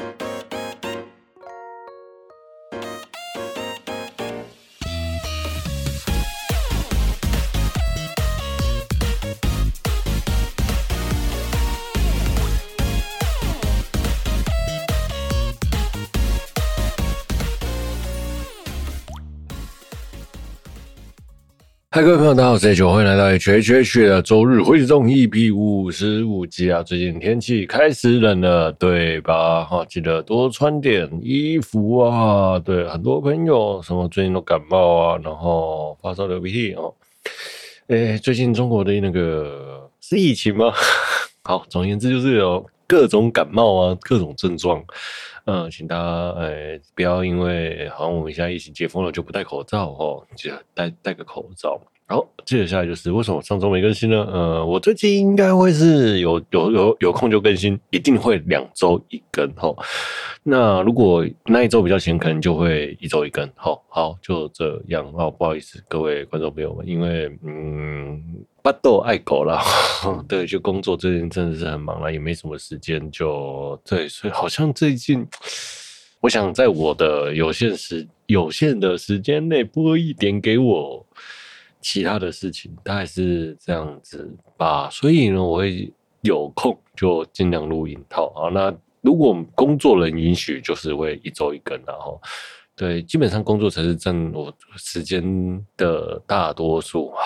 ん?各位朋友，大家好，我是 H，欢迎来到 H H H 的周日回中 EP 五十五集啊！最近天气开始冷了，对吧？哈，记得多穿点衣服啊！对，很多朋友什么最近都感冒啊，然后发烧流鼻涕哦。诶，最近中国的那个是疫情吗？好，总而言之就是有各种感冒啊，各种症状。嗯，请大家诶不要因为好像我们现在疫情解封了就不戴口罩哦，记得戴戴个口罩。好，接着下来就是为什么上周没更新呢？呃，我最近应该会是有有有有空就更新，一定会两周一更哈。那如果那一周比较闲，可能就会一周一更。好，好，就这样哦。不好意思，各位观众朋友们，因为嗯，巴豆爱狗啦，对，就工作最近真的是很忙了，也没什么时间，就对，所以好像最近，我想在我的有限时有限的时间内播一点给我。其他的事情大概是这样子吧，所以呢，我会有空就尽量录音。套啊，那如果工作人允许，就是会一周一更，然后对，基本上工作才是占我时间的大多数啊。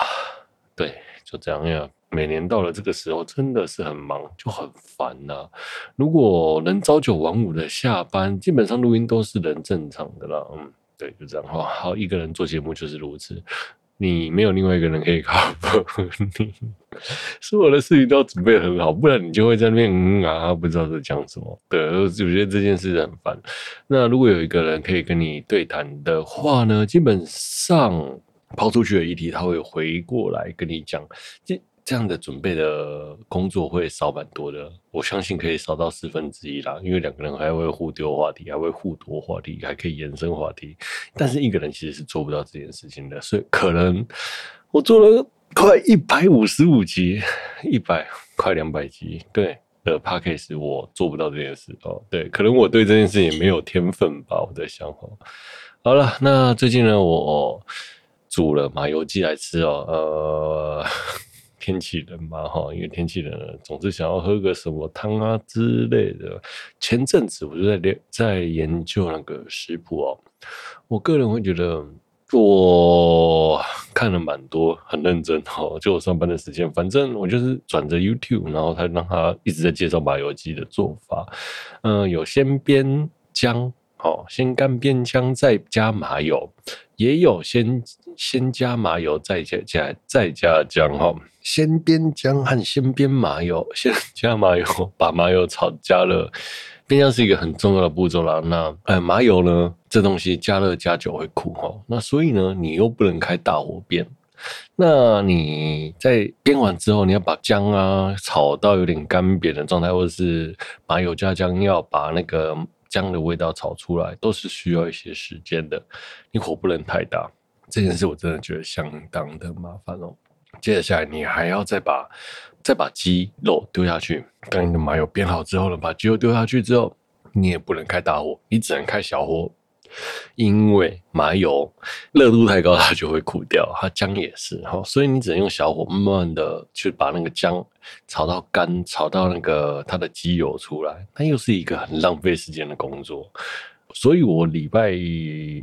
对，就这样呀。每年到了这个时候，真的是很忙，就很烦呐。如果能朝九晚五的下班，基本上录音都是人正常的啦。嗯，对，就这样哈。好，一个人做节目就是如此。你没有另外一个人可以 cover 你，所有的事情都要准备很好，不然你就会在那边嗯啊，不知道在讲什么。对，我觉得这件事很烦。那如果有一个人可以跟你对谈的话呢，基本上抛出去的议题，他会回过来跟你讲。这这样的准备的工作会少蛮多的，我相信可以少到四分之一啦。因为两个人还会互丢话题，还会互夺话题，还可以延伸话题。但是一个人其实是做不到这件事情的，所以可能我做了快一百五十五集，一百快两百集，对的 Podcast 我做不到这件事哦。对，可能我对这件事也没有天分吧，我在想哦。好了，那最近呢，我煮了麻油鸡来吃哦，呃。天气冷嘛，哈，因为天气冷，总是想要喝个什么汤啊之类的。前阵子我就在在研究那个食谱哦，我个人会觉得我看了蛮多，很认真哦。就我上班的时间，反正我就是转着 YouTube，然后他让他一直在介绍麻油鸡的做法。嗯，有先煸姜，好，先干煸姜再加麻油，也有先先加麻油再加加再加姜，哈。先煸姜和先煸麻油，先加麻油，把麻油炒加热。煸姜是一个很重要的步骤啦。那呃，麻油呢，这东西加热加久会苦哈。那所以呢，你又不能开大火煸。那你在煸完之后，你要把姜啊炒到有点干瘪的状态，或者是麻油加姜要把那个姜的味道炒出来，都是需要一些时间的。你火不能太大。这件事我真的觉得相当的麻烦哦。接着下来，你还要再把再把鸡肉丢下去。当你的麻油煸好之后呢，把鸡肉丢下去之后，你也不能开大火，你只能开小火，因为麻油热度太高，它就会苦掉。它姜也是哈，所以你只能用小火，慢慢的去把那个姜炒到干，炒到那个它的鸡油出来。它又是一个很浪费时间的工作。所以我礼拜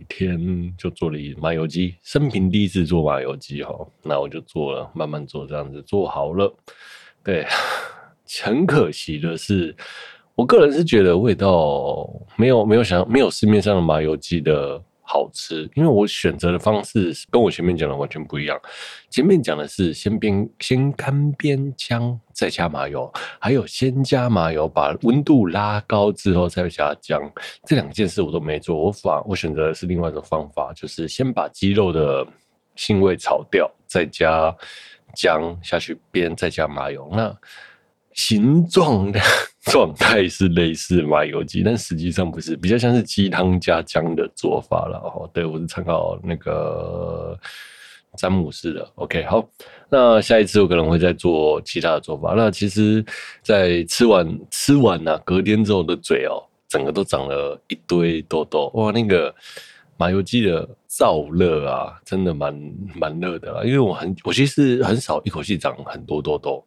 天就做了麻油鸡，生平第一次做麻油鸡哈，那我就做了，慢慢做，这样子做好了。对，很可惜的是，我个人是觉得味道没有没有想没有市面上的麻油鸡的。好吃，因为我选择的方式跟我前面讲的完全不一样。前面讲的是先煸、先干煸姜，再加麻油，还有先加麻油，把温度拉高之后再加姜。这两件事我都没做，我反我选择的是另外一种方法，就是先把鸡肉的腥味炒掉，再加姜下去煸，再加麻油。那形状的 状态是类似麻油鸡，但实际上不是，比较像是鸡汤加姜的做法了。哦，对，我是参考那个詹姆士的。OK，好，那下一次我可能会再做其他的做法。那其实，在吃完吃完呢、隔天之后的嘴哦，整个都长了一堆痘痘，哇，那个麻油鸡的燥热啊，真的蛮蛮热的啦。因为我很，我其实很少一口气长很多痘痘，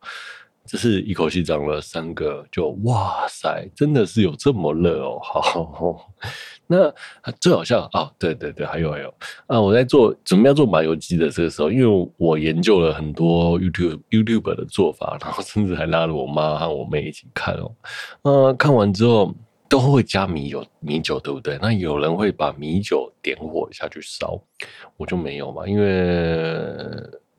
只是一口气长了三个，就哇塞，真的是有这么热哦，好。那最好笑啊、哦！对对对，还有还有啊！我在做准备要做麻油鸡的这个时候，因为我研究了很多 YouTube YouTube 的做法，然后甚至还拉了我妈和我妹一起看哦。那，看完之后都会加米酒，米酒对不对？那有人会把米酒点火下去烧，我就没有嘛，因为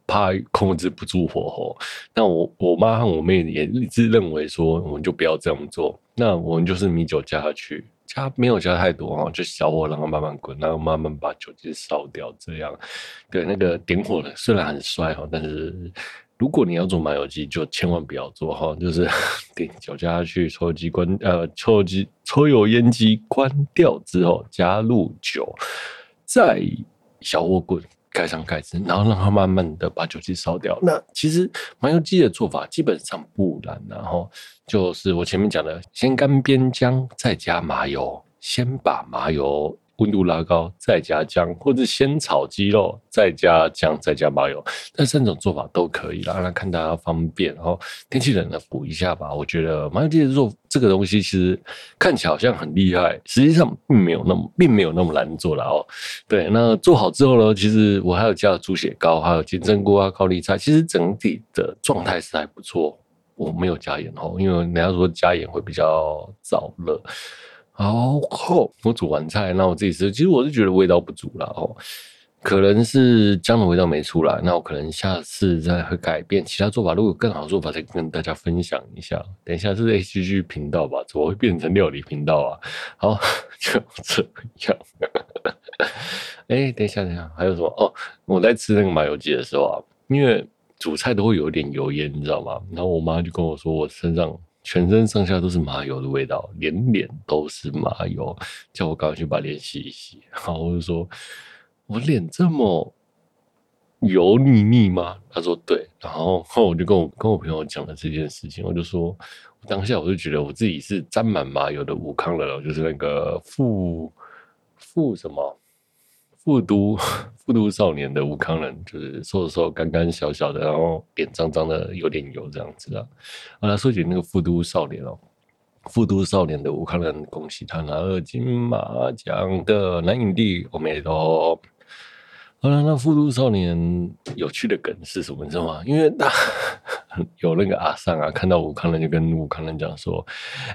怕控制不住火候。那我我妈和我妹也一直认为说，我们就不要这样做。那我们就是米酒加下去。加没有加太多哦，就小火让它慢慢滚，然后慢慢把酒精烧掉。这样，对那个点火的虽然很帅哈，但是如果你要做麻油鸡，就千万不要做哈，就是 点酒加下去，抽油机关呃，抽油机抽油烟机关掉之后，加入酒，再小火滚。盖上盖子，然后让它慢慢的把酒精烧掉。那其实麻油鸡的做法基本上不难，然后就是我前面讲的，先干煸姜，再加麻油，先把麻油。温度拉高，再加姜，或者先炒鸡肉，再加姜，再加麻油，这三种做法都可以啦。那看大家方便，然后天气冷了补一下吧。我觉得麻油鸡的做这个东西，其实看起来好像很厉害，实际上并没有那么，并没有那么难做了哦。对，那做好之后呢，其实我还有加了猪血糕，还有金针菇啊、高丽菜，其实整体的状态是还不错。我没有加盐哦，因为人家说加盐会比较燥热。然后我煮完菜，那我自己吃。其实我是觉得味道不足了哦，可能是姜的味道没出来。那我可能下次再会改变其他做法，如果有更好的做法，再跟大家分享一下。等一下是 HG 频道吧？怎么会变成料理频道啊？好，就这样。哎，等一下，等一下，还有什么？哦，我在吃那个麻油鸡的时候啊，因为煮菜都会有点油烟，你知道吗？然后我妈就跟我说，我身上。全身上下都是麻油的味道，连脸都是麻油，叫我赶快去把脸洗一洗。然后我就说：“我脸这么油腻腻吗？”他说：“对。”然后后我就跟我跟我朋友讲了这件事情，我就说，当下我就觉得我自己是沾满麻油的吴慷仁，就是那个富富什么。富都富都少年的吴康仁，就是瘦瘦干干小小的，然后脸脏脏的，有点油这样子啊。好了，说起那个富都少年哦，富都少年的吴康仁，恭喜他拿了金马奖的男影帝，我们也都。好了，那富都少年有趣的梗是什么？你知道吗？因为他。有那个阿桑啊，看到吴康仁就跟吴康仁讲说：“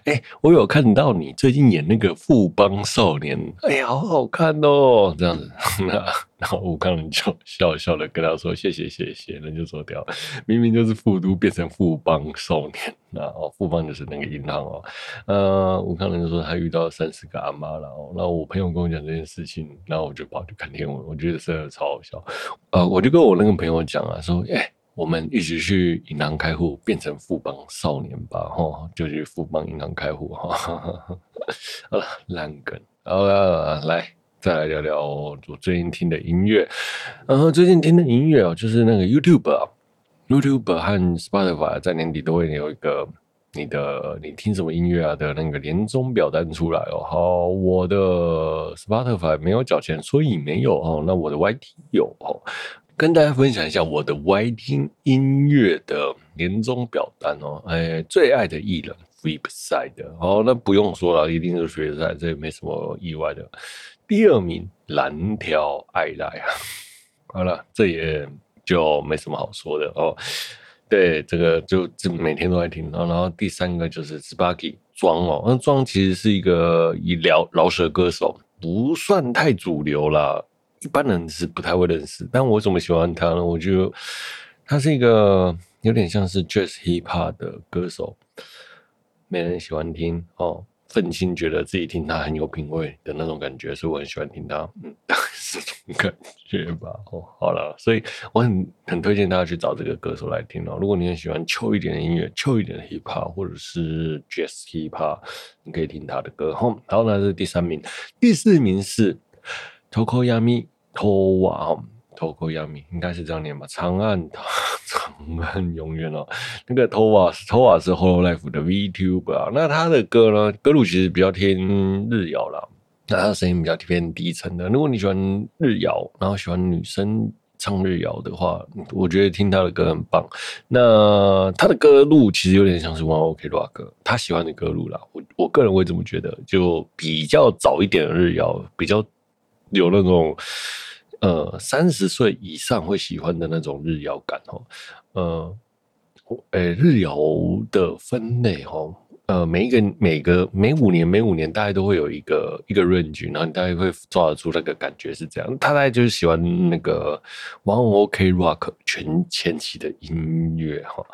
哎、我有看到你最近演那个富邦少年，哎呀，好好看哦。”这样子，那然后吴康仁就笑笑的跟他说：“谢谢谢谢。”人就走掉，明明就是富都变成富邦少年，那哦，富邦就是那个银行哦。呃，吴康仁就说他遇到三四个阿妈了哦。然后我朋友跟我讲这件事情，然后我就跑去看天文，我觉得真的超好笑。呃，我就跟我那个朋友讲啊，说：“哎、”我们一起去银行开户，变成富邦少年吧，哈，就去富邦银行开户，哈，好了，烂梗，好了，来，再来聊聊我最近听的音乐，然后最近听的音乐哦，就是那个 YouTube，YouTube 和 Spotify 在年底都会有一个你的你听什么音乐啊的那个年终表单出来哦，好，我的 Spotify 没有缴钱，所以没有哦，那我的 YT 有哦。跟大家分享一下我的 YT 音乐的年终表单哦，哎，最爱的艺人 Flipside 哦，那不用说了，一定是 Flipside，这也没什么意外的。第二名蓝调爱赖啊，好了，这也就没什么好说的哦。对，这个就就每天都在听。然后第三个就是 Sparky 庄哦，那庄其实是一个医疗饶舌歌手，不算太主流啦。一般人是不太会认识，但我怎么喜欢他呢？我觉得他是一个有点像是 Jazz Hip Hop 的歌手，没人喜欢听哦，愤青觉得自己听他很有品味的那种感觉，所以我很喜欢听他，嗯，是这种感觉吧。哦，好了，所以我很很推荐大家去找这个歌手来听哦。如果你很喜欢 chill 一点的音乐，chill 一点的 Hip Hop 或者是 Jazz Hip Hop，你可以听他的歌。好，然后呢，是第三名，第四名是 Tokoyami。托瓦哦，Tokoyami 应该是这样念吧？长岸 长按永远哦。那个 Towa Towa 是 Hololive 的 VTuber。那他的歌呢，歌路其实比较偏日谣啦，那他的声音比较偏低沉的。如果你喜欢日谣，然后喜欢女生唱日谣的话，我觉得听他的歌很棒。那他的歌路其实有点像是 One Ok Rock，他喜欢的歌路啦。我我个人会这么觉得，就比较早一点的日谣，比较有那种。呃，三十岁以上会喜欢的那种日摇感哦，呃，诶、日摇的分类哦，呃，每一个每个每五年每五年大概都会有一个一个 range，然后你大概会抓得出那个感觉是这样。他大概就是喜欢那个 One Ok Rock 全前期的音乐哈。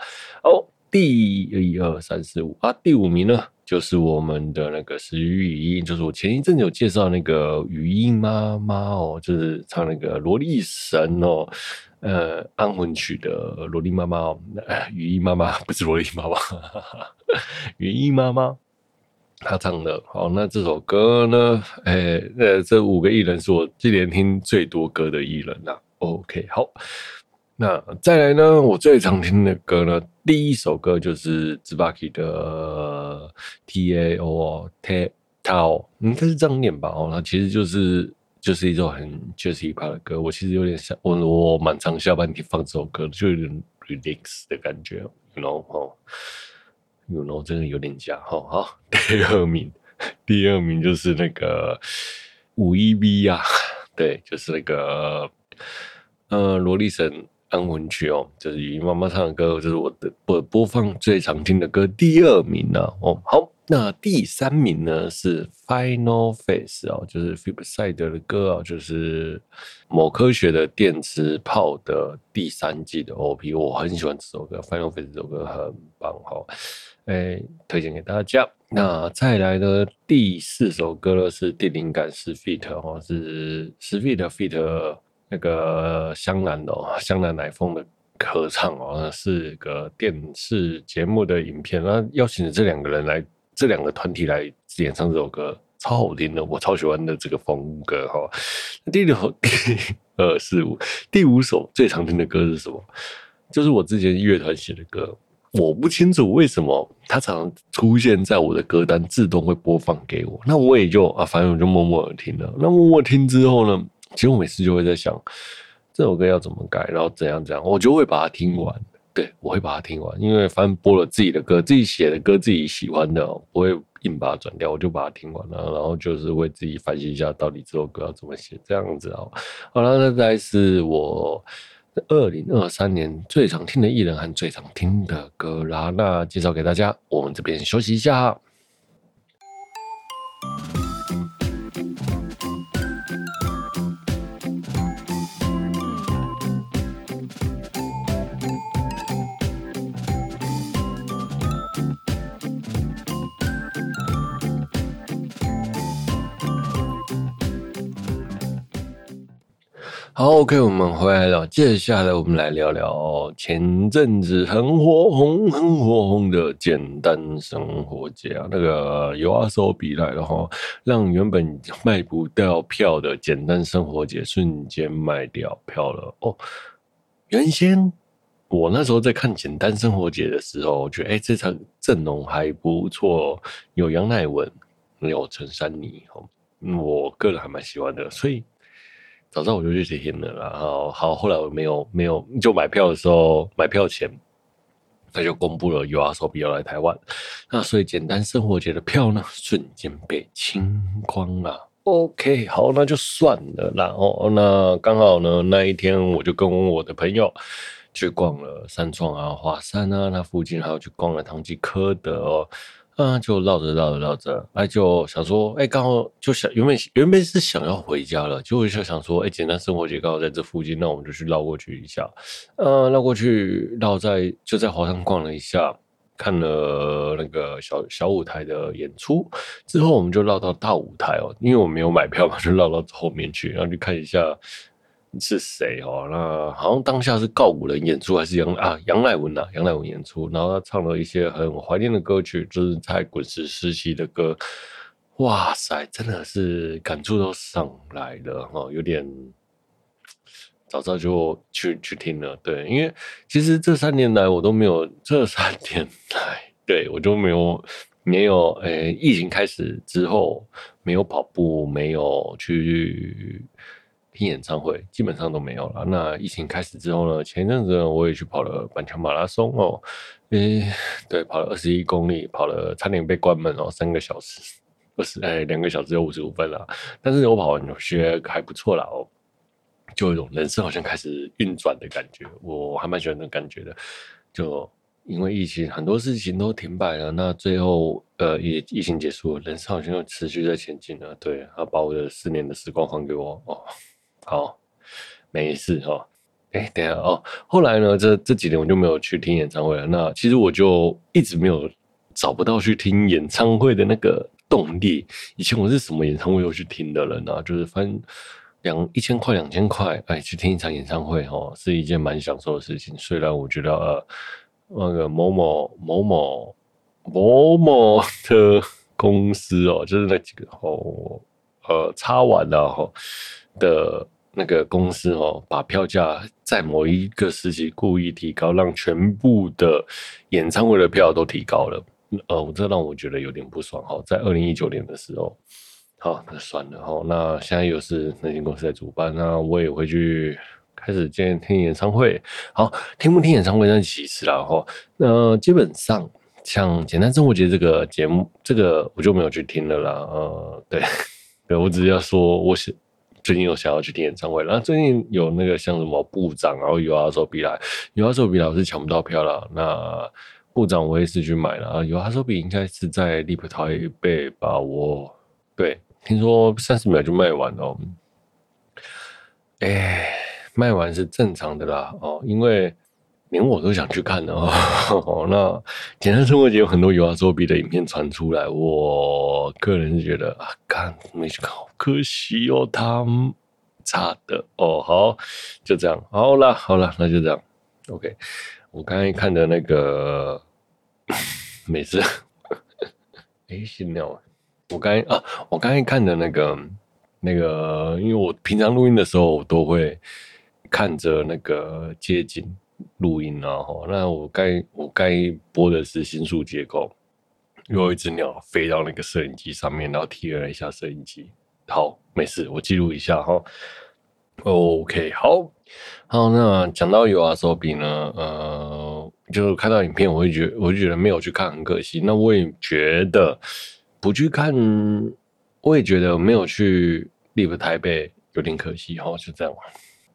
哦，第一二三四五啊，第五名呢？就是我们的那个石语音，就是我前一阵子有介绍那个语音妈妈哦，就是唱那个萝莉神哦，呃，安魂曲的萝莉妈妈哦，语音妈妈不是萝莉妈妈，语音妈妈，她唱的。好，那这首歌呢，哎、欸，呃，这五个艺人是我今年听最多歌的艺人呐、啊。OK，好。那再来呢？我最常听的歌呢，第一首歌就是 Zbaki 的 T A O T A O，应该是这样念吧？哦，它其实就是就是一首很 Jazz Hip Hop 的歌。我其实有点想，我我蛮常下班听放这首歌，就有点 relax 的感觉，you know，You know 真的有点假哈。好，第二名，第二名就是那个五一 V 啊，对，就是那个呃萝莉神。安魂曲哦，就是语音妈妈唱的歌，这是我的播播放最常听的歌，第二名呢、啊。哦，好，那第三名呢是 Final Face 哦，就是 Flipside 的歌啊，就是某科学的电磁炮的第三季的 OP，我很喜欢这首歌，Final Face 这首歌很棒哈，哎、推荐给大家。那再来呢，第四首歌呢是电灵感十 feet 哦，是十 feet feat。那个香兰的哦，香兰乃风的合唱哦，是个电视节目的影片，那邀请了这两个人来，这两个团体来演唱这首歌，超好听的，我超喜欢的这个风格哈。第六、第二、四、五，第五首最常听的歌是什么？就是我之前乐团写的歌，我不清楚为什么它常常出现在我的歌单，自动会播放给我，那我也就啊，反正我就默默的听了。那默默听之后呢？其实我每次就会在想，这首歌要怎么改，然后怎样怎样，我就会把它听完。对，我会把它听完，因为反正播了自己的歌，自己写的歌，自己喜欢的，不会硬把它转掉，我就把它听完了，然后就是为自己反省一下，到底这首歌要怎么写，这样子哦。好了，那再是我二零二三年最常听的艺人和最常听的歌啦，那介绍给大家，我们这边休息一下。好，OK，我们回来了。接下来我们来聊聊前阵子很火红、很火红的简单生活节啊，那个 YOASOBI 来了哈，让原本卖不掉票的简单生活节瞬间卖掉票了哦。原先我那时候在看简单生活节的时候，我觉得哎、这场阵容还不错，有杨乃文，有陈珊妮，我个人还蛮喜欢的，所以。早上我就去听了，然后好，后来我没有没有就买票的时候，买票前他就公布了 YOASOBI 要来台湾，那所以简单生活节的票呢，瞬间被清光了。OK，好，那就算了。然后那刚好呢，那一天我就跟我的朋友去逛了三创啊、华山啊，那附近还有去逛了唐吉诃德哦。啊，就绕着绕着绕着，哎，就想说，哎，刚好就想原本原本是想要回家了，结果就想说，哎，简单生活节刚好在这附近，那我们就去绕过去一下。呃，绕过去绕在就在华山逛了一下，看了那个小小舞台的演出之后，我们就绕到大舞台哦，因为我没有买票嘛，就绕到后面去，然后去看一下。是谁哦？那好像当下是告五人演出，还是杨啊杨乃文呐、啊？杨乃文演出，然后他唱了一些很怀念的歌曲，就是在滚石时期的歌。哇塞，真的是感触都上来了哈，有点早早就去去听了。对，因为其实这三年来我都没有，这三年来对我就没有没有诶、疫情开始之后没有跑步，没有去。听演唱会基本上都没有了。那疫情开始之后呢？前一阵子我也去跑了板桥马拉松哦，诶、对，跑了二十一公里，跑了差点被关门哦，三个小时，二十哎，两个小时有五十五分了。但是我跑完我觉得还不错啦哦，就有一种人生好像开始运转的感觉，我还蛮喜欢那种感觉的。就因为疫情，很多事情都停摆了，那最后呃，疫疫情结束了，人生好像又持续在前进了。对，他把我的四年的时光还给我哦。好，没事哈。哎、等下哦。后来呢，这这几年我就没有去听演唱会了。那其实我就一直没有找不到去听演唱会的那个动力。以前我是什么演唱会都去听的人啊，就是翻两一千块、两千块，哎，去听一场演唱会哦，是一件蛮享受的事情。虽然我觉得呃，那个某某某某某某的公司哦，就是那几个哦，呃，插完了哈的。那个公司哦，把票价在某一个时期故意提高，让全部的演唱会的票都提高了。呃，这让我觉得有点不爽哈。在二零一九年的时候，好，那算了哈。那现在又是那间公司在主办，那我也会去开始见听演唱会。好，听不听演唱会那其次啦哈。那基本上像简单生活节这个节目，这个我就没有去听了啦。呃，对，对我只是要说，我是。最近有想要去听演唱会，然后最近有那个像什么部长，然后有阿寿比来有阿寿比来我是抢不到票了。那部长我也是去买了啊有阿寿比应该是在立普台北吧？我对，听说三十秒就卖完了。哎，卖完是正常的啦哦，因为。连我都想去看的哦。那简单生活节有很多 YOASOBI 的影片传出来，我个人是觉得啊，看没去看，好可惜哦，他差的哦。好，就这样，好了，好了，那就这样。OK，我刚才看的那个，没事。哎，新鸟，我刚啊，我刚才看的那个，那个，因为我平常录音的时候，我都会看着那个街景。录音啊，吼，那我该我该播的是新宿结构，有一只鸟飞到那个摄影机上面，然后贴了一下摄影机。好，没事，我记录一下哈。OK，好，好，那讲到 YOASOBI 呢，呃，就是看到影片，我会觉得，我就觉得没有去看很可惜。那我也觉得不去看，我也觉得没有去 Live 台北有点可惜哈，就这样。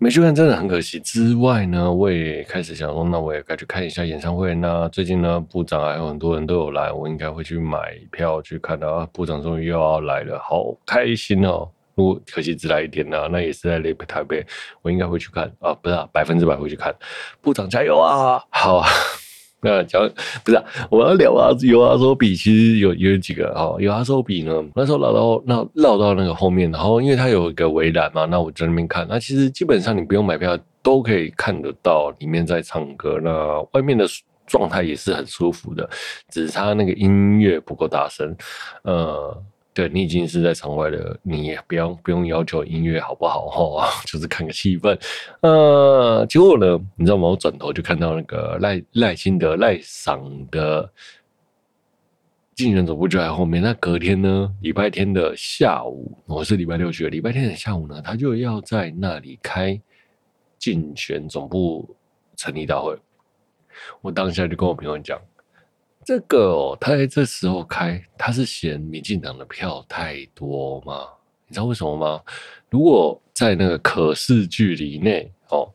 没去看真的很可惜。之外呢，我也开始想说，那我也该去看一下演唱会。那最近呢，部长还有很多人都有来，我应该会去买票去看的。部长终于又要来了，好开心哦！如果可惜只来一天呢，那也是在 Live 台北，我应该会去看啊，不是，百分之百会去看。部长加油啊！好啊。那讲不是啊，我要聊啊有阿周比其实有有几个哦有阿周比呢，那时候绕到那绕到那个后面，然后因为它有一个围栏嘛，那我在那边看，那其实基本上你不用买票都可以看得到里面在唱歌，那外面的状态也是很舒服的，只是它那个音乐不够大声，呃。对，你已经是在场外的，你也不用不用要求音乐好不好哈，就是看个气氛。呃，结果呢，你知道吗？我转头就看到那个赖赖清德赖桑的竞选总部就在后面。那隔天呢，礼拜天的下午，我是礼拜六去的，礼拜天的下午呢，他就要在那里开竞选总部成立大会。我当下就跟我朋友讲。这个哦，他在这时候开，他是嫌民进党的票太多吗？你知道为什么吗？如果在那个可视距离内哦，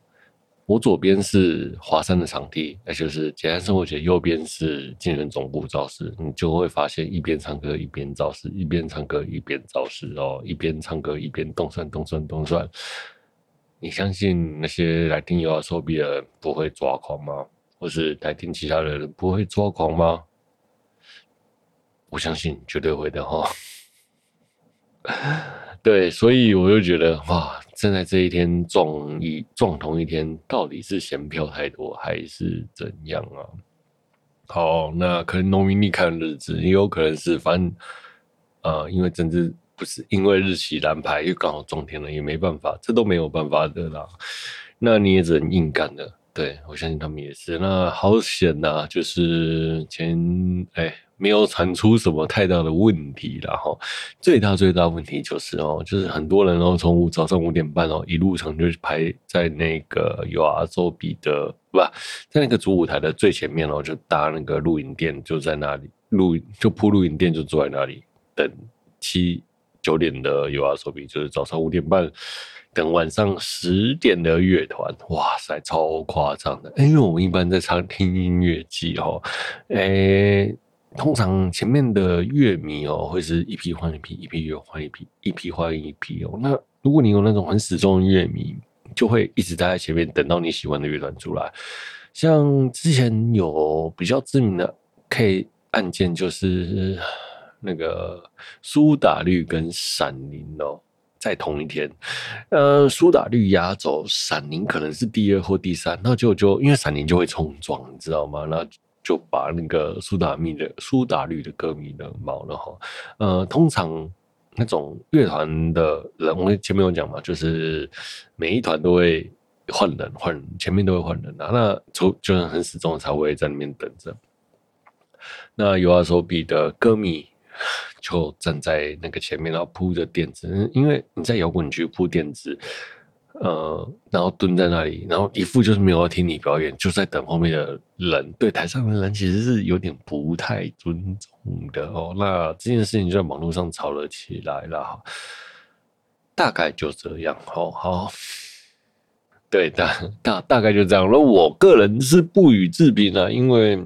我左边是华山的场地，那就是简单生活节，右边是竞选总部造势，你就会发现一边唱歌一边造势，一边唱歌一边造势哦，一边唱歌一边动算动算动算。你相信那些来听 YOASOBI 的不会抓狂吗？或是来听其他的人不会抓狂吗？我相信绝对会的哈。对，所以我就觉得哇，正在这一天撞一撞同一天，到底是嫌票太多还是怎样啊？好，那可能农民历看日子，也有可能是反正呃，因为政治不是因为日期安排又刚好撞天了，也没办法，这都没有办法的啦。那你也只能硬干了。对，我相信他们也是。那好险呐，就是前哎没有传出什么太大的问题，然后最大最大问题就是哦，就是很多人哦从早上五点半哦一路上就排在那个 YOASOBI 的不在那个主舞台的最前面哦，就搭那个露营垫就在那里露就铺露营垫就坐在那里等七九点的 YOASOBI，就是早上五点半。等晚上十点的乐团，哇塞，超夸张的！因为我们一般在唱听音乐季哦，诶，通常前面的乐迷哦，会是一批换一批，一批又换一批，一批换一批哦。那如果你有那种很死忠的乐迷，就会一直待在前面，等到你喜欢的乐团出来。像之前有比较知名的 K 案件，就是那个苏打绿跟闪灵哦。在同一天，呃，苏打绿压轴，闪灵可能是第二或第三，那就就因为闪灵就会冲撞，你知道吗？那就把那个苏打绿的苏打绿的歌迷的毛了哈。呃，通常那种乐团的人，我前面有讲嘛，就是每一团都会换人，换人前面都会换人啊。那就就算很死忠才会在那边等着。那 YOASOBI 的歌迷。就站在那个前面，然后铺着垫子，因为你在摇滚区铺垫子，呃，然后蹲在那里，然后一副就是没有要听你表演，就在等后面的人。对台上的人其实是有点不太尊重的哦。那这件事情就在网络上吵了起来了，大概就这样哦。好，对，大大大概就这样。那我个人是不予置评啊，因为。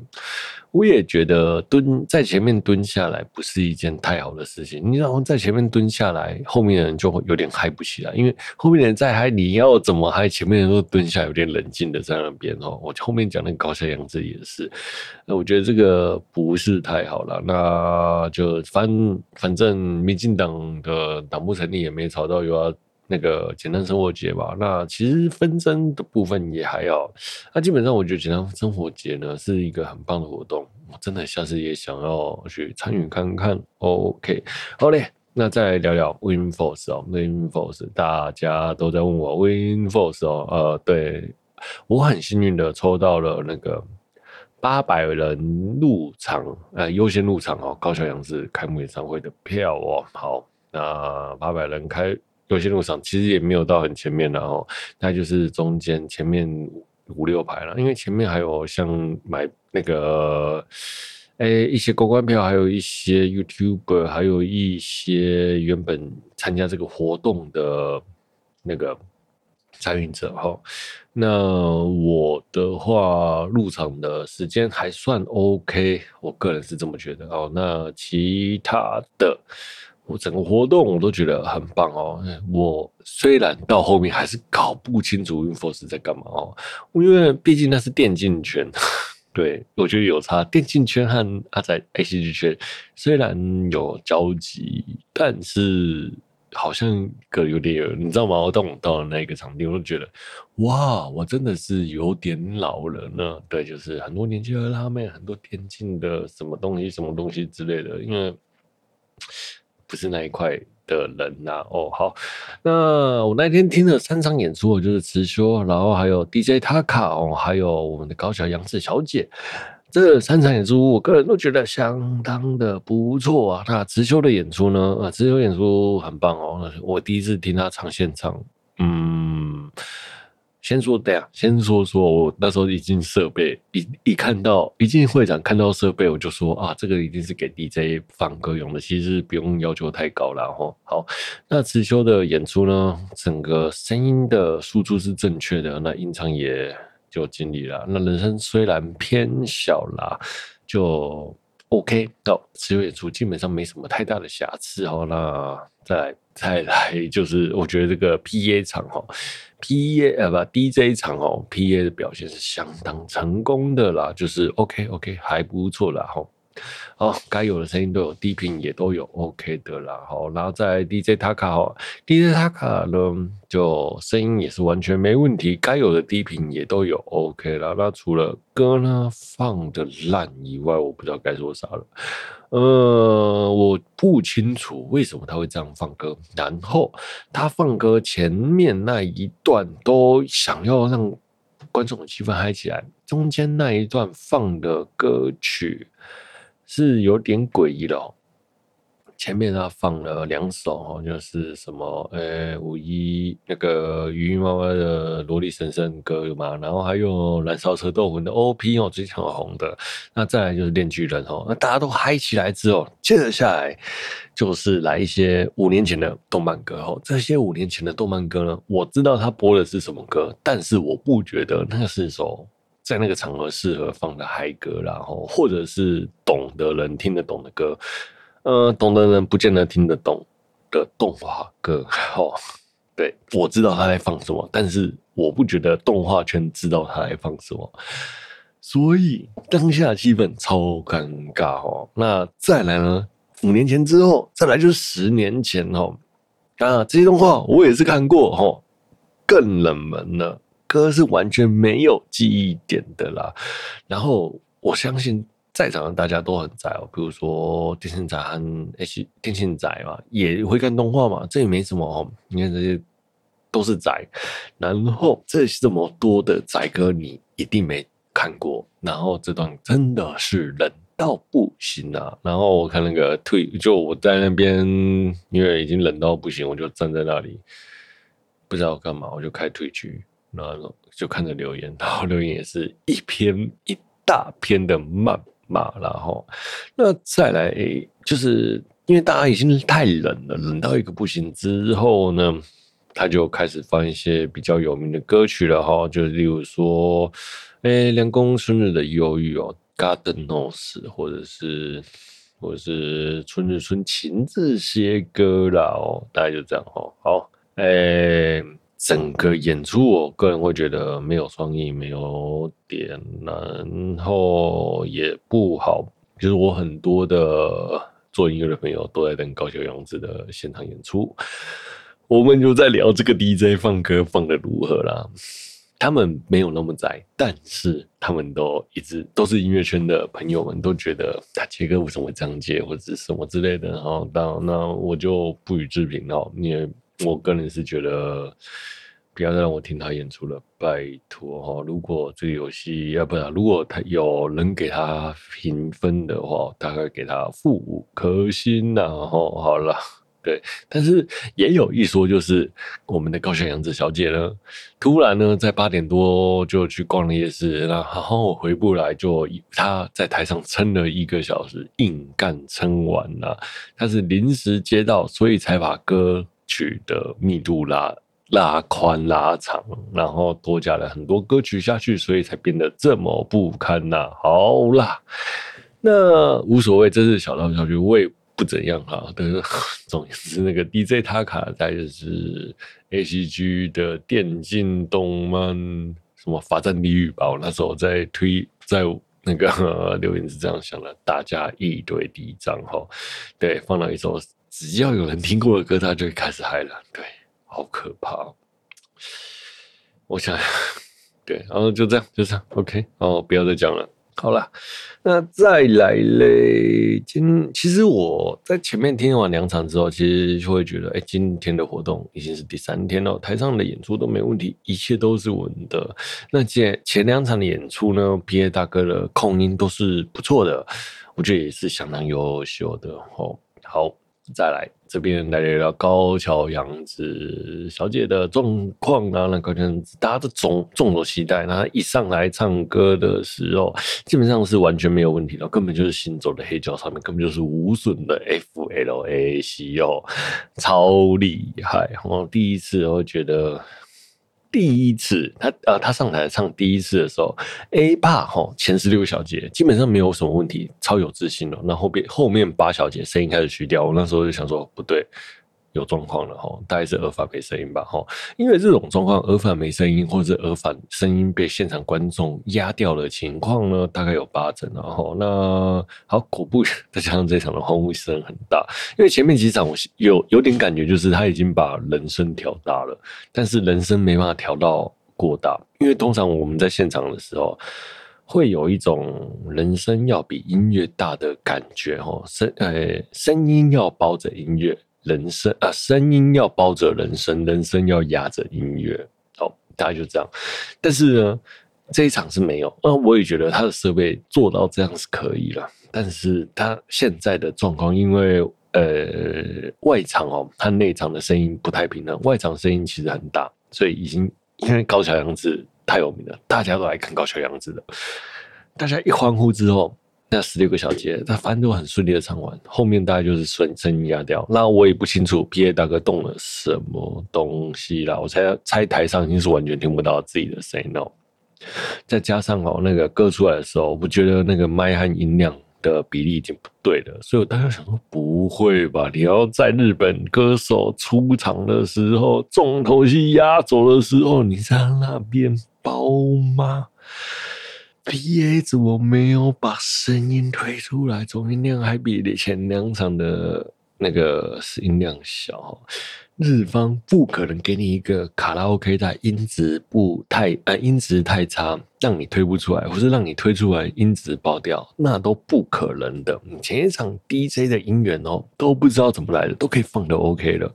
我也觉得蹲在前面蹲下来不是一件太好的事情。你知道，在前面蹲下来，后面的人就会有点嗨不起来，因为后面的人在嗨，你要怎么嗨？前面人都蹲下，有点冷静的在那边哦。我 后面讲那个高桥洋子也是，那我觉得这个不是太好了。那就反反正民进党的党部成立也没吵到有要。那个简单生活节吧，那其实纷争的部分也还好。那基本上我觉得简单生活节呢是一个很棒的活动，我真的下次也想要去参与看看。OK，好嘞，那再聊聊 WinForce 哦，WinForce 大家都在问我 WinForce 哦，呃，对，我很幸运的抽到了那个八百人入场，呃，优先入场哦，高桥洋子开幕演唱会的票哦。好，那八百人开。有些路上其实也没有到很前面，然后那就是中间前面五六排了，因为前面还有像买那个诶、一些公关票，还有一些 YouTube，还有一些原本参加这个活动的那个参与者哈。那我的话入场的时间还算 OK，我个人是这么觉得哦。那其他的。我整个活动我都觉得很棒哦。我虽然到后面还是搞不清楚 WinForce 在干嘛哦，因为毕竟那是电竞圈，对，我觉得有差。电竞圈和阿仔 ACG 圈虽然有交集，但是好像隔有点远，你知道吗？我当我到了那个场地，我都觉得哇，我真的是有点老了呢。对，就是很多年轻人他们，很多电竞的什么东西、什么东西之类的，因为。不是那一块的人呐、啊，哦，好，那我那天听了三场演出，就是持修，然后还有 DJ Taka 哦，还有我们的高桥洋子小姐，这三场演出，我个人都觉得相当的不错啊。那持修的演出呢，啊，持修演出很棒哦，我第一次听他唱现场，嗯。先说对啊，先说说我那时候一进设备，一一看到一进会场看到设备，我就说啊，这个一定是给 DJ 放歌用的，其实不用要求太高了哈。好，那持修的演出呢，整个声音的输出是正确的，那音场也就尽力了。那人声虽然偏小啦，就 OK。到持修演出基本上没什么太大的瑕疵哦。那再再来就是我觉得这个 PA 场哈。P A 呃不 D J 场哦，P A 的表现是相当成功的啦，就是 OK OK 还不错啦哦。哦，该有的声音都有，低频也都有，OK 的啦。好，然后在 DJ Taka 哦，DJ Taka 呢，就声音也是完全没问题，该有的低频也都有，OK 啦。那除了歌呢放的烂以外，我不知道该说啥了。呃，我不清楚为什么他会这样放歌，然后他放歌前面那一段都想要让观众的气氛嗨起来，中间那一段放的歌曲。是有点诡异的哦。前面他放了两首哦，就是什么呃五一那个鱼妈妈的萝莉婶婶歌嘛，然后还有燃烧车斗魂的 OP 哦，最强红的。那再来就是链锯人哦，那大家都嗨起来之后，接着下来就是来一些五年前的动漫歌哦。这些五年前的动漫歌呢，我知道他播的是什么歌，但是我不觉得那是一首。在那个场合适合放的嗨歌，然后或者是懂的人听得懂的歌，呃，懂的人不见得听得懂的动画歌。哦，对，我知道他在放什么，但是我不觉得动画圈知道他在放什么，所以当下气氛超尴尬哦。那再来呢？五年前之后，再来就是十年前哦。啊，这些动画我也是看过哦，更冷门了。歌是完全没有记忆点的啦，然后我相信在场的大家都很宅哦，比如说电信宅和 H 电信宅嘛，也会看动画嘛，这也没什么哦。你看这些都是宅，然后这这么多的宅歌你一定没看过，然后这段真的是冷到不行啊！然后我看那个退，就我在那边，因为已经冷到不行，我就站在那里不知道干嘛，我就开退去。然后就看着留言，然后留言也是一篇一大篇的谩骂，然后那再来就是因为大家已经太冷了，冷到一个不行之后呢，他就开始放一些比较有名的歌曲了哈，就例如说，哎，凉宫春日的忧郁哦，Garden Rose，或者是或者是春日春晴这些歌啦哦，大概就这样哈，好，哎。整个演出，我个人会觉得没有创意，没有点，然后也不好。就是我很多的做音乐的朋友都在等高桥阳子的现场演出，我们就在聊这个 DJ 放歌放的如何啦。他们没有那么宅，但是他们都一直都是音乐圈的朋友们，都觉得他杰哥为什么会这样接，或者是什么之类的。然后到那我就不予置评了，因为。我个人是觉得，不要再让我听他演出了，拜托哈！如果这个游戏要不然，如果他有人给他评分的话，大概给他负五颗星然后好了，对。但是也有一说，就是我们的高桥洋子小姐呢，突然呢在八点多就去逛了夜市，然后回不来，就她在台上撑了一个小时，硬干撑完了。她是临时接到，所以才把歌。曲的密度拉拉宽拉长，然后多加了很多歌曲下去，所以才变得这么不堪呐、好啦，那无所谓，这是小道消息，我也不怎样哈。但是总之，那个 DJ 塔卡带的是 ACG 的电竞动漫，什么罚站地狱吧？我那时候在推，在那个 留言是这样想的，大家一堆第一张哈，对，放了一首。只要有人听过的歌，他就会开始嗨了。对，好可怕。我想，对，然后就这样，就这样，OK，哦，不要再讲了。好了，那再来嘞。今其实我在前面听完两场之后，其实就会觉得，哎，今天的活动已经是第三天了，台上的演出都没问题，一切都是稳的。那前前两场的演出呢，PA 大哥的控音都是不错的，我觉得也是相当优秀的。哦，好。再来这边来聊聊高桥洋子小姐的状况啊，那高桥洋子大家都众众所期待，那她一上来唱歌的时候，基本上是完全没有问题的，根本就是行走的黑胶上面根本就是无损的 FLAC 哦，超厉害！我第一次我会觉得。第一次他呃，他上台唱第一次的时候，A 八哈前十六小节基本上没有什么问题，超有自信的。那后边后面八小节声音开始虚掉，我那时候就想说不对，有状况了哈，大概是耳返没声音吧哈。因为这种状况，耳返没声音，或者耳返声音被现场观众压掉的情况呢，大概有八成然后那好恐怖，再加上这场的欢呼声很大，因为前面几场我有有点感觉，就是他已经把人声调大了，但是人声没办法调到过大，因为通常我们在现场的时候。会有一种人声要比音乐大的感觉，哈，声呃声音要包着音乐，人声啊声音要包着人声，人声要压着音乐，哦，大概就这样。但是呢，这一场是没有，那我也觉得他的设备做到这样是可以了。但是他现在的状况，因为呃外场哦，他内场的声音不太平衡，外场声音其实很大，所以已经因为高桥洋子。太有名了，大家都来看高桥洋子的。大家一欢呼之后，那十六个小节，他反正都很顺利的唱完。后面大概就是顺声音压掉。那我也不清楚 PA 大哥动了什么东西啦，我猜猜台上已经是完全听不到自己的声音了。再加上哦，那个歌出来的时候，我不觉得那个麦和音量的比例已经不对了，所以我大家想说，不会吧？你要在日本歌手出场的时候，重头戏压轴的时候，你在那边包吗？PA 怎么没有把声音推出来？总音量还比你前两场的那个声音量小。日方不可能给你一个卡拉 OK 带音质不太呃音质太差，让你推不出来，或是让你推出来音质爆掉，那都不可能的。前一场 DJ 的音源哦都不知道怎么来的，都可以放的 OK 了。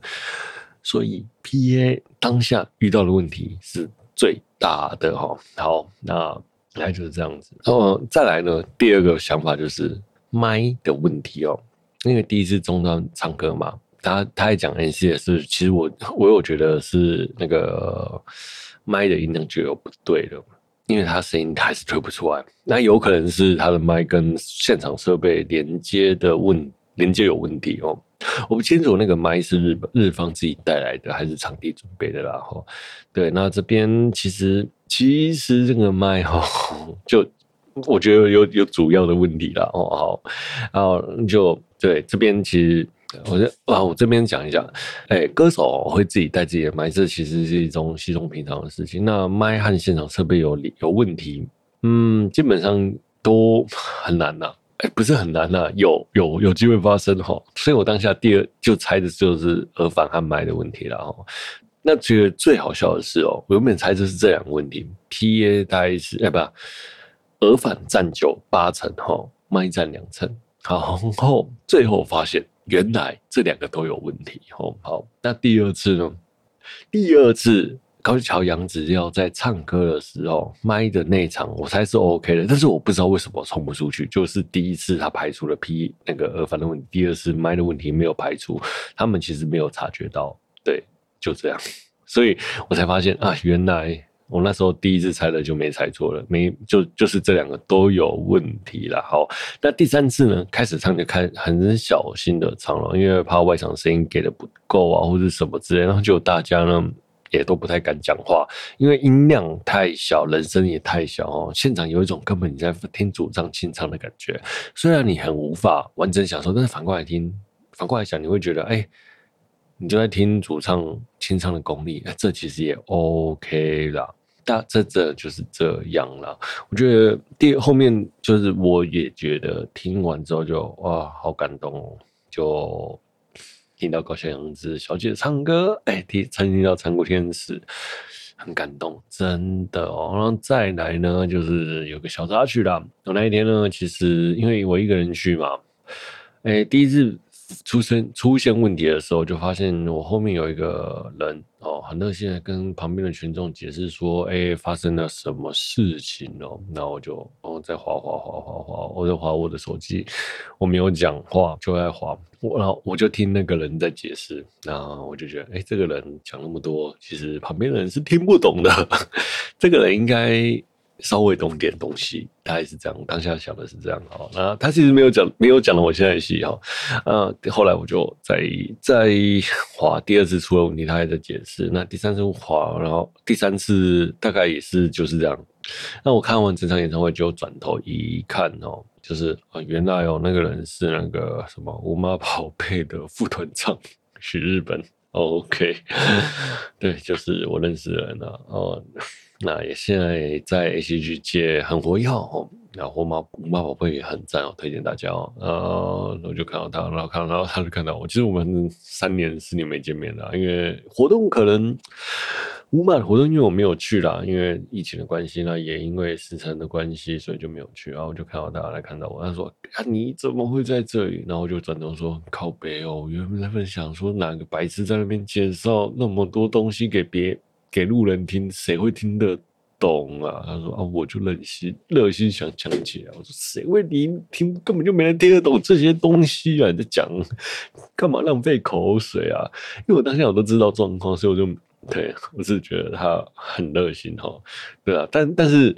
所以 PA 当下遇到的问题是最大的哈。好，那来就是这样子。哦，再来呢，第二个想法就是麦的问题哦，因为第一次中段唱歌嘛。他他还讲 NC 也是，其实我我有觉得是那个麦的音量就有不对了，因为他声音还是推不出来。那有可能是他的麦跟现场设备连接的问连接有问题哦。我不清楚那个麦是日本日方自己带来的还是场地准备的啦。哈，对，那这边其实其实这个麦哈 就我觉得有有主要的问题啦。哦，好，然后就对这边其实。我这啊，我这边讲一讲，哎、欸，歌手会自己带自己的麦，这其实是一种稀松平常的事情。那麦和现场设备有有问题，嗯，基本上都很难呐、啊，哎、不是很难呐、有有有机会发生哈。所以我当下第二就猜的就是耳返和麦的问题了哈。那觉得最好笑的是哦，我原本猜的是这两个问题，PA 大概是哎不，耳返占九八成哈，麦占两成，好，然后最后发现。原来这两个都有问题，哦，好，那第二次呢？第二次高桥洋子要在唱歌的时候，麦的那场我猜是 OK 的，但是我不知道为什么冲不出去。就是第一次他排除了 P 那个耳返的问题，第二次麦的问题没有排除，他们其实没有察觉到，对，就这样，所以我才发现啊，原来。我那时候第一次猜的就没猜错了，没就就是这两个都有问题了。好，那第三次呢？开始唱就开很小心的唱了，因为怕外场声音给的不够啊，或者什么之类，然后就大家呢也都不太敢讲话，因为音量太小，人声也太小哦。现场有一种根本你在听主唱清唱的感觉，虽然你很无法完整享受，但是反过来听，反过来想，你会觉得哎。你就在听主唱清唱的功力，这其实也 OK 啦。大这这就是这样啦。我觉得第后面就是，我也觉得听完之后就哇，好感动哦！就听到高小阳子小姐唱歌，哎，听曾经到残酷天使，很感动，真的哦。然后再来呢，就是有个小插曲啦。我那一天呢，其实因为我一个人去嘛，哎，第一次。出生出现问题的时候，就发现我后面有一个人哦，很热心的跟旁边的群众解释说：“哎、欸，发生了什么事情哦？”然后我就哦在划划划划划，我在划我的手机，我没有讲话，就在划。我然后我就听那个人在解释，然后我就觉得，哎、欸，这个人讲那么多，其实旁边的人是听不懂的。这个人应该。稍微懂点东西，大概是这样。当下想的是这样哦。那他其实没有讲，没有讲了我现在的戏哈。呃，后来我就在在滑第二次出了问题，他还在解释。那第三次滑，然后第三次大概也是就是这样。那我看完整场演唱会就转头一看哦，就是啊，原来哦那个人是那个什么《无妈宝贝》的副团长。去日本。OK，对，就是我认识的人啊。哦，那也现在在 ACG 界很活跃哦。然后猫猫宝贝也很赞哦，推荐大家哦。呃，我就看到他，然后看到，然后他就看到我。其实我们三年四年没见面了，因为活动可能乌马的活动，因为我没有去啦，因为疫情的关系呢，也因为时程的关系，所以就没有去。然后我就看到大家来看到我，他说：“啊，你怎么会在这里？”然后我就转头说：“靠北哦，原本在分享说哪个白痴在那边介绍那么多东西给别给路人听，谁会听得？”懂啊，他说啊，我就热心热心想讲解啊。我说谁会理你听，根本就没人听得懂这些东西啊！你在讲 干嘛浪费口水啊？因为我当下我都知道状况，所以我就对我是觉得他很热心哈，对啊。但但是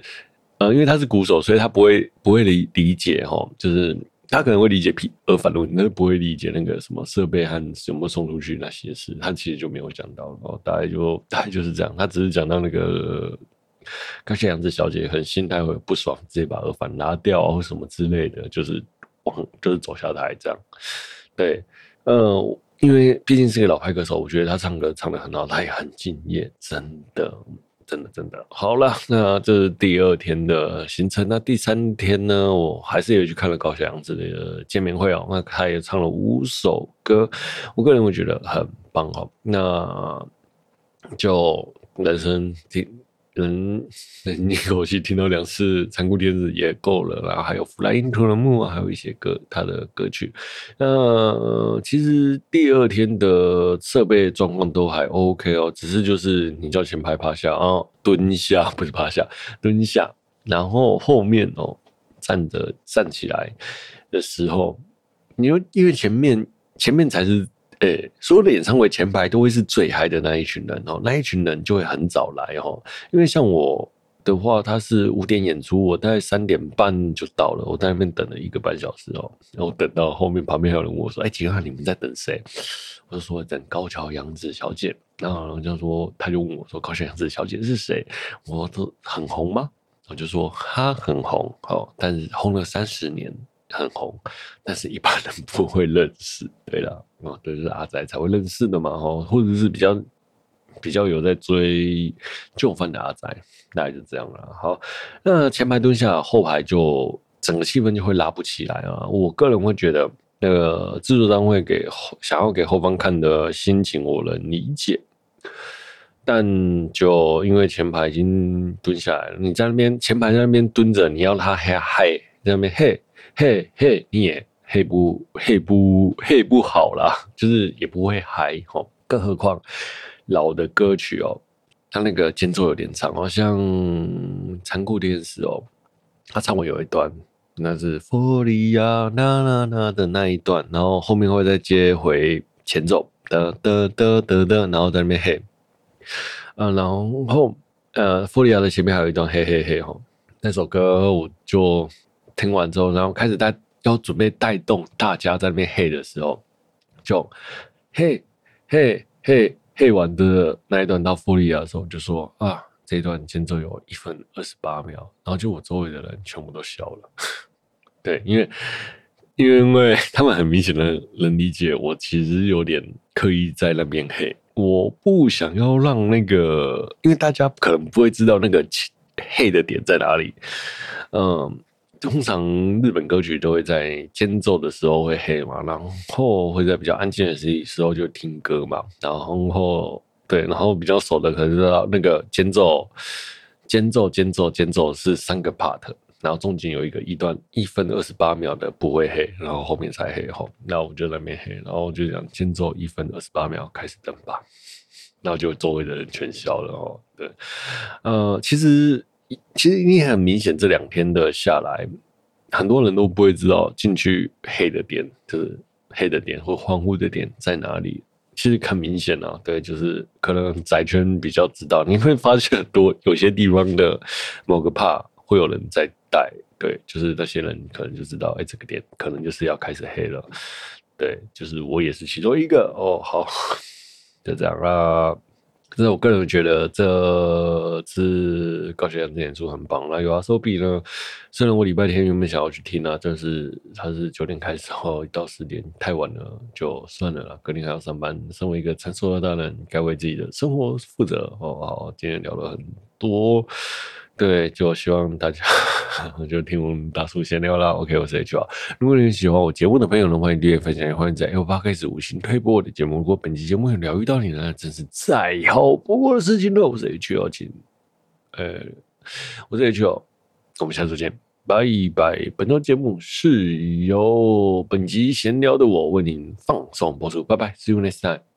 呃，因为他是鼓手，所以他不会不会理理解哈，就是他可能会理解皮耳返录，但是不会理解那个什么设备和有没有送出去那些事，他其实就没有讲到哦。大概就大概就是这样，他只是讲到那个。高桥洋子小姐很心态会不爽，直接把耳返拿掉或什么之类的，就是往就是走下台这样。对，呃，因为毕竟是个老派歌手，我觉得他唱歌唱得很好，他也很敬业，真的，真的，真的。好了，那这是第二天的行程。那第三天呢，我还是有去看了高桥洋子的见面会哦。那他也唱了五首歌，我个人会觉得很棒哦。那就人生听。能能一口气听到两次残酷天使也够了，然后还有 Flying to the Moon 啊，还有一些歌，他的歌曲。那、呃、其实第二天的设备状况都还 OK 哦，只是就是你叫前排趴下啊，蹲下不是趴下，蹲下，然后后面哦站着站起来的时候，你又因为前面前面才是。诶、所有的演唱会前排都会是最嗨的那一群人哦，那一群人就会很早来哦。因为像我的话，他是五点演出，我大概三点半就到了，我在那边等了一个半小时哦。然后等到后面，旁边还有人问我说：“哎、欸，请问你们在等谁？”我就说：“等高桥洋子小姐。”然后就说，他就问我说：“高桥洋子小姐是谁？”我说：“很红吗？”我就说：“她很红，哦，但是红了三十年。”很红，但是一般人不会认识。对了，哦，对，是阿仔才会认识的嘛，吼，或者是比较比较有在追旧番的阿仔，大概就这样了。好，那前排蹲下，后排就整个气氛就会拉不起来啊。我个人会觉得，那个制作单位给想要给后方看的心情，我能理解。但就因为前排已经蹲下来了，你在那边前排在那边蹲着，你要他嗨嗨在那边嘿。嘿嘿，你也嘿不嘿不嘿不好啦，就是也不会嗨吼。更何况老的歌曲哦，它那个间奏有点长，好像残酷天使哦，他唱过有一段，那是佛利亚那那那的那一段，然后后面会再接回前奏的的的的的，然后在那边嘿，嗯，然后呃，佛利亚的前面还有一段嘿嘿嘿吼，那首歌我就。听完之后，然后开始带要准备带动大家在那边嘿的时候，就嘿嘿嘿嘿完的那一段到弗利亚的时候，就说啊，这一段间奏有一分二十八秒，然后就我周围的人全部都笑了。对，因为因为他们很明显的能理解我其实有点刻意在那边嘿，我不想要让那个，因为大家可能不会知道那个嘿的点在哪里，嗯。通常日本歌曲都会在间奏的时候会嘿嘛，然后会在比较安静的时时候就听歌嘛，然后对，然后比较熟的可能知道那个间奏，间奏间奏间奏是三个 part，然后中间有一个一段一分二十八秒的不会嘿，然后后面才嘿吼，那我就在那边嘿，然后我就讲间奏一分二十八秒开始登吧，然后就周围的人全笑了哦，对，呃，其实。其实你很明显，这两天的下来，很多人都不会知道进去黑的点，就是黑的点或欢呼的点在哪里。其实很明显啊，对，就是可能宅圈比较知道，你会发现很多有些地方的某个 p 会有人在带，对，就是那些人可能就知道，哎，这个点可能就是要开始黑了。对，就是我也是其中一个哦。好，就这样啊。可是我个人觉得这次高学良的演出很棒。那有阿 so b 呢？虽然我礼拜天原本想要去听啊，但是他是九点开始哦到十点太晚了，就算了啦。隔天还要上班，身为一个成熟的大人，该为自己的生活负责哦。好，今天聊了很多。对，就希望大家 就听我们大叔闲聊啦。OK，我是 H R。如果你喜欢我节目的朋友呢，欢迎订阅、分享，也欢迎在 Apple Podcast 五星推播我的节目。如果本期节目有疗愈到你呢，真是再好不过的事情了。我是 H R，请，呃，我是 H R，我们下次见，拜拜。本周节目是由本集闲聊的我为您放送播出，拜拜，See you next time。